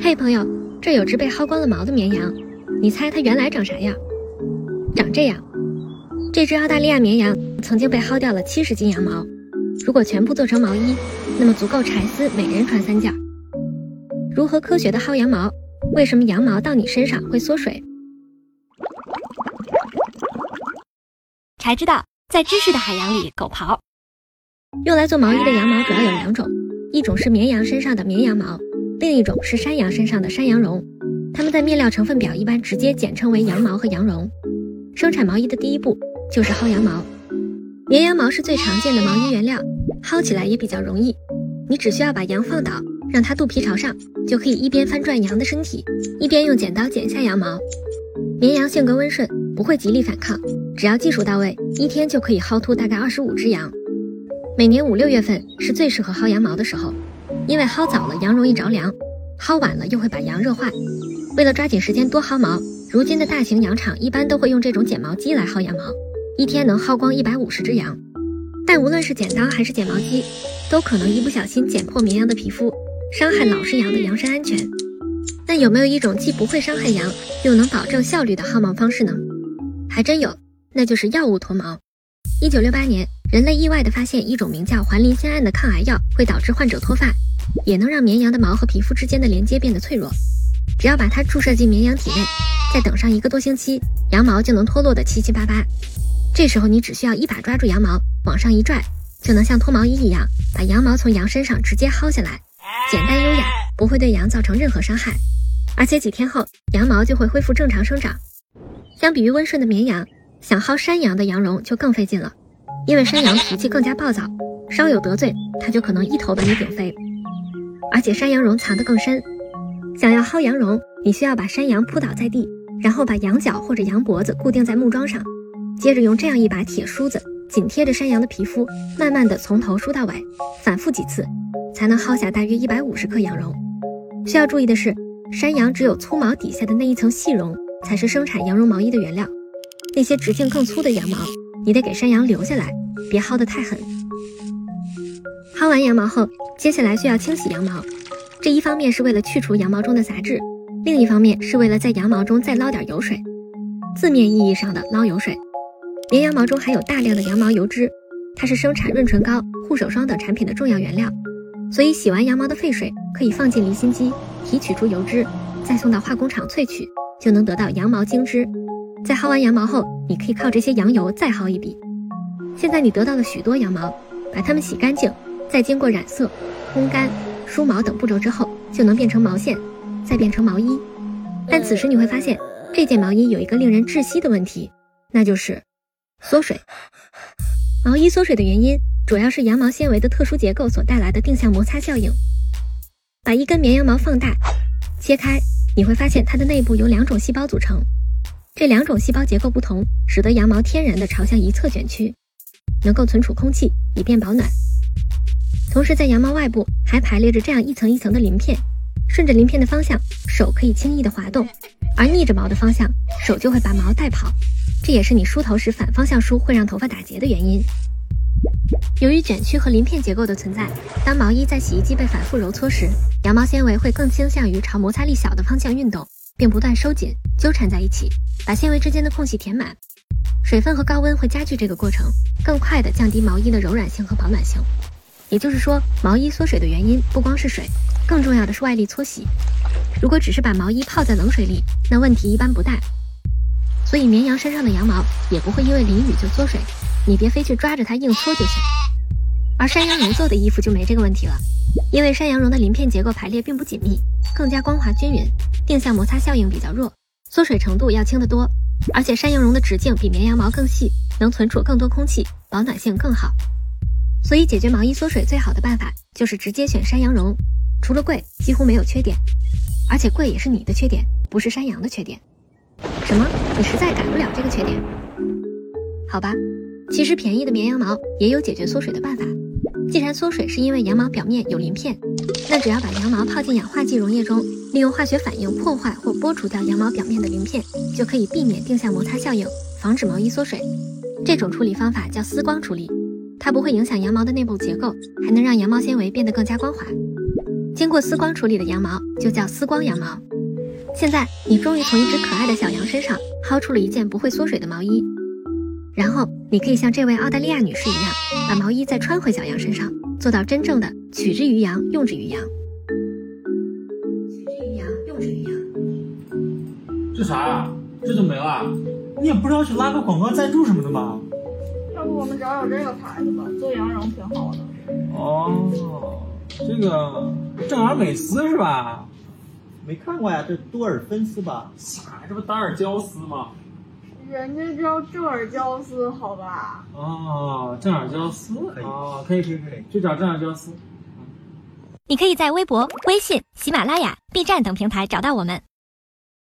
嘿，朋友，这有只被薅光了毛的绵羊，你猜它原来长啥样？长这样。这只澳大利亚绵羊曾经被薅掉了七十斤羊毛，如果全部做成毛衣，那么足够柴丝每人穿三件。如何科学的薅羊毛？为什么羊毛到你身上会缩水？才知道，在知识的海洋里狗刨。用来做毛衣的羊毛主要有两种，一种是绵羊身上的绵羊毛，另一种是山羊身上的山羊绒。它们在面料成分表一般直接简称为羊毛和羊绒。生产毛衣的第一步就是薅羊毛。绵羊毛是最常见的毛衣原料，薅起来也比较容易。你只需要把羊放倒，让它肚皮朝上，就可以一边翻转羊的身体，一边用剪刀剪下羊毛。绵羊性格温顺，不会极力反抗，只要技术到位，一天就可以薅秃大概二十五只羊。每年五六月份是最适合薅羊毛的时候，因为薅早了羊容易着凉，薅晚了又会把羊热坏。为了抓紧时间多薅毛，如今的大型羊场一般都会用这种剪毛机来薅羊毛，一天能薅光一百五十只羊。但无论是剪刀还是剪毛机，都可能一不小心剪破绵羊的皮肤，伤害老实羊的羊身安全。那有没有一种既不会伤害羊，又能保证效率的薅毛方式呢？还真有，那就是药物脱毛。一九六八年。人类意外地发现，一种名叫环磷酰胺的抗癌药会导致患者脱发，也能让绵羊的毛和皮肤之间的连接变得脆弱。只要把它注射进绵羊体内，再等上一个多星期，羊毛就能脱落得七七八八。这时候你只需要一把抓住羊毛，往上一拽，就能像脱毛衣一样，把羊毛从羊身上直接薅下来，简单优雅，不会对羊造成任何伤害。而且几天后，羊毛就会恢复正常生长。相比于温顺的绵羊，想薅山羊的羊绒就更费劲了。因为山羊脾气更加暴躁，稍有得罪，它就可能一头把你顶飞。而且山羊绒藏得更深，想要薅羊绒，你需要把山羊扑倒在地，然后把羊角或者羊脖子固定在木桩上，接着用这样一把铁梳子紧贴着山羊的皮肤，慢慢的从头梳到尾，反复几次，才能薅下大约一百五十克羊绒。需要注意的是，山羊只有粗毛底下的那一层细绒才是生产羊绒毛衣的原料，那些直径更粗的羊毛。你得给山羊留下来，别薅得太狠。薅完羊毛后，接下来需要清洗羊毛。这一方面是为了去除羊毛中的杂质，另一方面是为了在羊毛中再捞点油水。字面意义上的捞油水。绵羊毛中含有大量的羊毛油脂，它是生产润唇膏、护手霜等产品的重要原料。所以洗完羊毛的废水可以放进离心机提取出油脂，再送到化工厂萃取，就能得到羊毛精脂。在薅完羊毛后，你可以靠这些羊油再薅一笔。现在你得到了许多羊毛，把它们洗干净，再经过染色、烘干、梳毛等步骤之后，就能变成毛线，再变成毛衣。但此时你会发现，这件毛衣有一个令人窒息的问题，那就是缩水。毛衣缩水的原因主要是羊毛纤维的特殊结构所带来的定向摩擦效应。把一根绵羊毛放大、切开，你会发现它的内部由两种细胞组成。这两种细胞结构不同，使得羊毛天然的朝向一侧卷曲，能够存储空气以便保暖。同时，在羊毛外部还排列着这样一层一层的鳞片，顺着鳞片的方向，手可以轻易的滑动；而逆着毛的方向，手就会把毛带跑。这也是你梳头时反方向梳会让头发打结的原因。由于卷曲和鳞片结构的存在，当毛衣在洗衣机被反复揉搓时，羊毛纤维会更倾向于朝摩擦力小的方向运动。并不断收紧、纠缠在一起，把纤维之间的空隙填满。水分和高温会加剧这个过程，更快地降低毛衣的柔软性和保暖性。也就是说，毛衣缩水的原因不光是水，更重要的是外力搓洗。如果只是把毛衣泡在冷水里，那问题一般不大。所以，绵羊身上的羊毛也不会因为淋雨就缩水，你别非去抓着它硬搓就行。而山羊绒做的衣服就没这个问题了，因为山羊绒的鳞片结构排列并不紧密，更加光滑均匀。定向摩擦效应比较弱，缩水程度要轻得多，而且山羊绒的直径比绵羊毛更细，能存储更多空气，保暖性更好。所以解决毛衣缩水最好的办法就是直接选山羊绒，除了贵，几乎没有缺点。而且贵也是你的缺点，不是山羊的缺点。什么？你实在改不了这个缺点？好吧，其实便宜的绵羊毛也有解决缩水的办法。既然缩水是因为羊毛表面有鳞片，那只要把羊毛泡进氧化剂溶液中，利用化学反应破坏或剥除掉羊毛表面的鳞片，就可以避免定向摩擦效应，防止毛衣缩水。这种处理方法叫丝光处理，它不会影响羊毛的内部结构，还能让羊毛纤维变得更加光滑。经过丝光处理的羊毛就叫丝光羊毛。现在你终于从一只可爱的小羊身上薅出了一件不会缩水的毛衣，然后你可以像这位澳大利亚女士一样，把毛衣再穿回小羊身上，做到真正的取之于羊，用之于羊。取之于羊，用之于羊。这啥呀？这就没了？你也不知道去拉个广告赞助什么的吗？我们找找这个牌子吧，做羊绒挺好的。哦，这个正尔美斯是吧？没看过呀，这多尔芬斯吧？啥？这不达尔娇丝吗？人家叫正尔娇丝，好吧？哦，正尔娇丝可以哦，可以可以可以，就找正尔娇丝。你可以在微博、微信、喜马拉雅、B 站等平台找到我们。